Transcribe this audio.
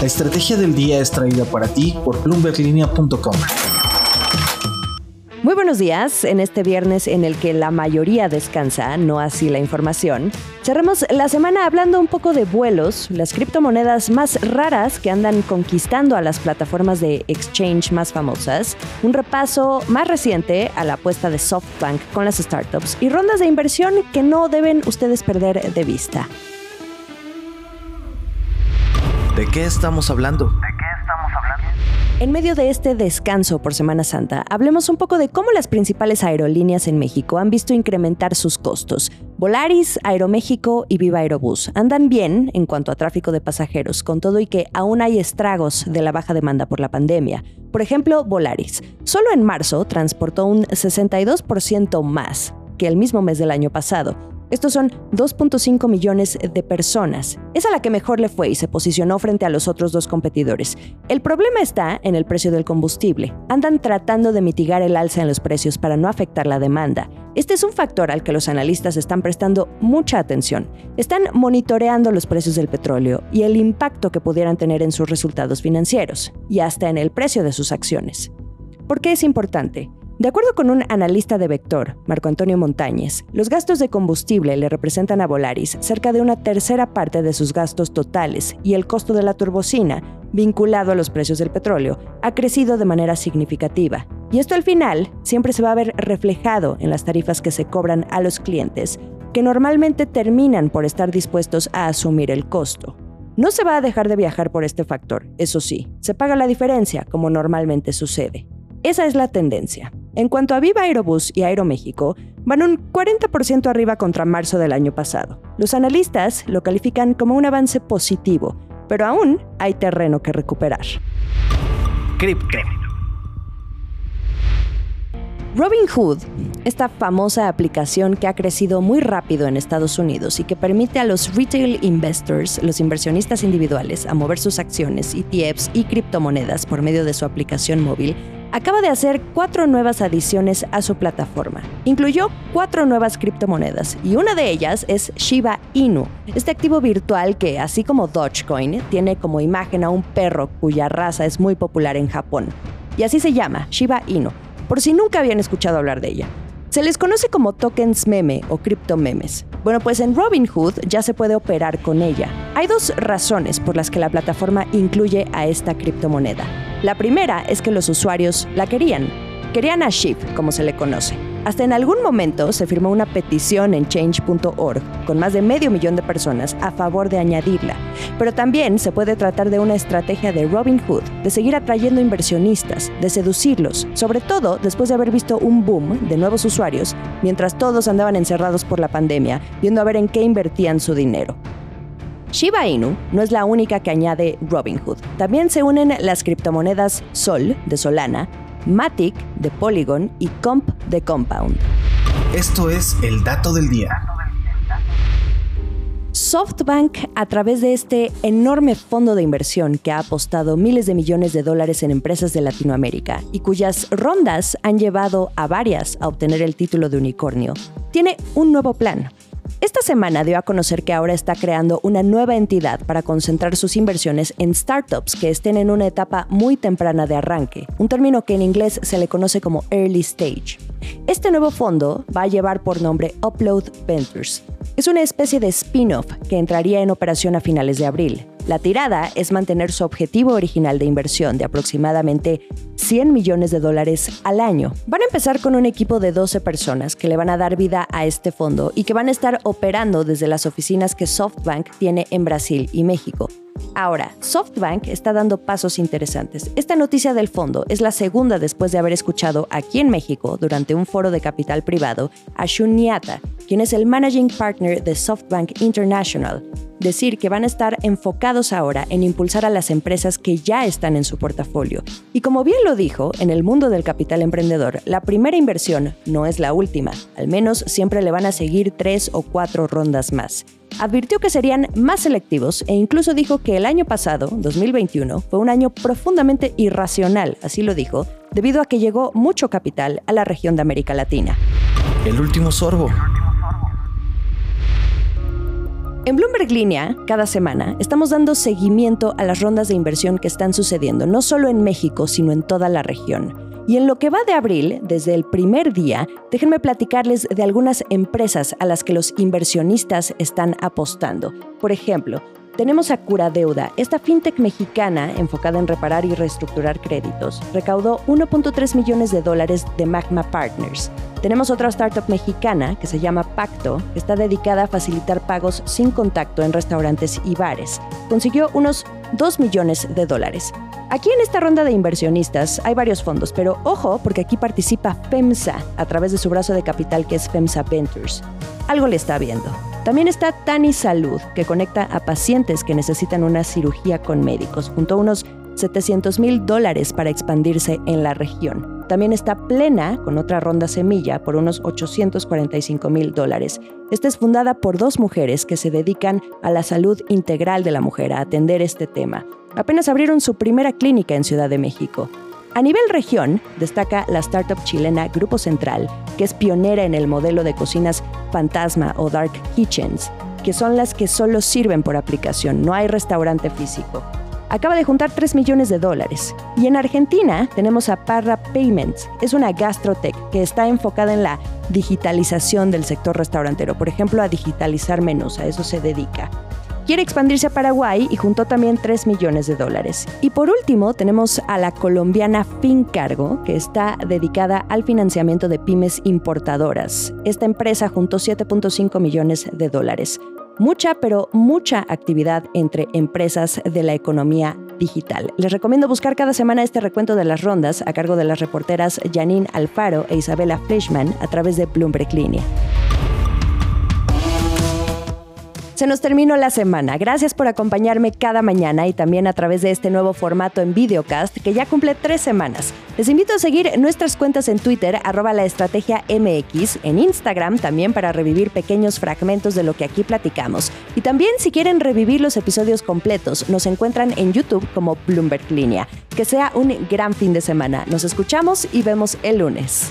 La estrategia del día es traída para ti por bloomberglinea.com. Muy buenos días. En este viernes en el que la mayoría descansa, no así la información, cerramos la semana hablando un poco de vuelos, las criptomonedas más raras que andan conquistando a las plataformas de exchange más famosas, un repaso más reciente a la apuesta de SoftBank con las startups y rondas de inversión que no deben ustedes perder de vista. ¿De qué estamos hablando? En medio de este descanso por Semana Santa, hablemos un poco de cómo las principales aerolíneas en México han visto incrementar sus costos. Volaris, Aeroméxico y Viva Aerobús andan bien en cuanto a tráfico de pasajeros, con todo y que aún hay estragos de la baja demanda por la pandemia. Por ejemplo, Volaris. Solo en marzo transportó un 62% más que el mismo mes del año pasado estos son 2.5 millones de personas. Es a la que mejor le fue y se posicionó frente a los otros dos competidores. El problema está en el precio del combustible. Andan tratando de mitigar el alza en los precios para no afectar la demanda. Este es un factor al que los analistas están prestando mucha atención. Están monitoreando los precios del petróleo y el impacto que pudieran tener en sus resultados financieros y hasta en el precio de sus acciones. ¿Por qué es importante? De acuerdo con un analista de Vector, Marco Antonio Montañez, los gastos de combustible le representan a Volaris cerca de una tercera parte de sus gastos totales y el costo de la turbocina, vinculado a los precios del petróleo, ha crecido de manera significativa. Y esto al final siempre se va a ver reflejado en las tarifas que se cobran a los clientes, que normalmente terminan por estar dispuestos a asumir el costo. No se va a dejar de viajar por este factor, eso sí, se paga la diferencia como normalmente sucede. Esa es la tendencia. En cuanto a Viva Aerobús y Aeroméxico, van un 40% arriba contra marzo del año pasado. Los analistas lo califican como un avance positivo, pero aún hay terreno que recuperar. Cripto. Robinhood, esta famosa aplicación que ha crecido muy rápido en Estados Unidos y que permite a los retail investors, los inversionistas individuales, a mover sus acciones, ETFs y criptomonedas por medio de su aplicación móvil, acaba de hacer cuatro nuevas adiciones a su plataforma. Incluyó cuatro nuevas criptomonedas y una de ellas es Shiba Inu, este activo virtual que, así como Dogecoin, tiene como imagen a un perro cuya raza es muy popular en Japón. Y así se llama, Shiba Inu, por si nunca habían escuchado hablar de ella. Se les conoce como tokens meme o criptomemes. Bueno, pues en Robinhood ya se puede operar con ella. Hay dos razones por las que la plataforma incluye a esta criptomoneda. La primera es que los usuarios la querían. Querían a SHIB, como se le conoce. Hasta en algún momento se firmó una petición en change.org con más de medio millón de personas a favor de añadirla. Pero también se puede tratar de una estrategia de Robin Hood, de seguir atrayendo inversionistas, de seducirlos, sobre todo después de haber visto un boom de nuevos usuarios mientras todos andaban encerrados por la pandemia, viendo a ver en qué invertían su dinero. Shiba Inu no es la única que añade Robinhood. También se unen las criptomonedas Sol de Solana, Matic de Polygon y Comp de Compound. Esto es el dato del día. SoftBank, a través de este enorme fondo de inversión que ha apostado miles de millones de dólares en empresas de Latinoamérica y cuyas rondas han llevado a varias a obtener el título de unicornio, tiene un nuevo plan esta semana dio a conocer que ahora está creando una nueva entidad para concentrar sus inversiones en startups que estén en una etapa muy temprana de arranque, un término que en inglés se le conoce como early stage. Este nuevo fondo va a llevar por nombre Upload Ventures. Es una especie de spin-off que entraría en operación a finales de abril. La tirada es mantener su objetivo original de inversión de aproximadamente 100 millones de dólares al año. Van a empezar con un equipo de 12 personas que le van a dar vida a este fondo y que van a estar operando desde las oficinas que SoftBank tiene en Brasil y México. Ahora, SoftBank está dando pasos interesantes. Esta noticia del fondo es la segunda después de haber escuchado aquí en México, durante un foro de capital privado, a Shun Niata, quien es el Managing Partner de SoftBank International, decir que van a estar enfocados ahora en impulsar a las empresas que ya están en su portafolio. Y como bien lo dijo, en el mundo del capital emprendedor, la primera inversión no es la última, al menos siempre le van a seguir tres o cuatro rondas más. Advirtió que serían más selectivos e incluso dijo que el año pasado, 2021, fue un año profundamente irracional, así lo dijo, debido a que llegó mucho capital a la región de América Latina. El último sorbo. En Bloomberg Línea, cada semana, estamos dando seguimiento a las rondas de inversión que están sucediendo, no solo en México, sino en toda la región. Y en lo que va de abril, desde el primer día, déjenme platicarles de algunas empresas a las que los inversionistas están apostando. Por ejemplo, tenemos a Curadeuda, esta fintech mexicana enfocada en reparar y reestructurar créditos. Recaudó 1.3 millones de dólares de Magma Partners. Tenemos otra startup mexicana que se llama Pacto, que está dedicada a facilitar pagos sin contacto en restaurantes y bares. Consiguió unos 2 millones de dólares. Aquí en esta ronda de inversionistas hay varios fondos, pero ojo porque aquí participa FEMSA a través de su brazo de capital que es FEMSA Ventures. Algo le está viendo. También está Tani Salud, que conecta a pacientes que necesitan una cirugía con médicos, junto a unos 700 mil dólares para expandirse en la región. También está Plena, con otra ronda semilla, por unos 845 mil dólares. Esta es fundada por dos mujeres que se dedican a la salud integral de la mujer, a atender este tema. Apenas abrieron su primera clínica en Ciudad de México. A nivel región, destaca la startup chilena Grupo Central, que es pionera en el modelo de cocinas fantasma o dark kitchens, que son las que solo sirven por aplicación, no hay restaurante físico. Acaba de juntar 3 millones de dólares. Y en Argentina tenemos a Parra Payments, es una gastrotech que está enfocada en la digitalización del sector restaurantero, por ejemplo, a digitalizar menús, a eso se dedica quiere expandirse a Paraguay y juntó también 3 millones de dólares. Y por último, tenemos a la colombiana Fincargo, que está dedicada al financiamiento de pymes importadoras. Esta empresa juntó 7.5 millones de dólares. Mucha, pero mucha actividad entre empresas de la economía digital. Les recomiendo buscar cada semana este recuento de las rondas a cargo de las reporteras Janine Alfaro e Isabela Fleischman a través de Bloomberg Línea. Se nos terminó la semana. Gracias por acompañarme cada mañana y también a través de este nuevo formato en videocast que ya cumple tres semanas. Les invito a seguir nuestras cuentas en Twitter, arroba la estrategia MX, en Instagram también para revivir pequeños fragmentos de lo que aquí platicamos. Y también si quieren revivir los episodios completos, nos encuentran en YouTube como Bloomberg Línea. Que sea un gran fin de semana. Nos escuchamos y vemos el lunes.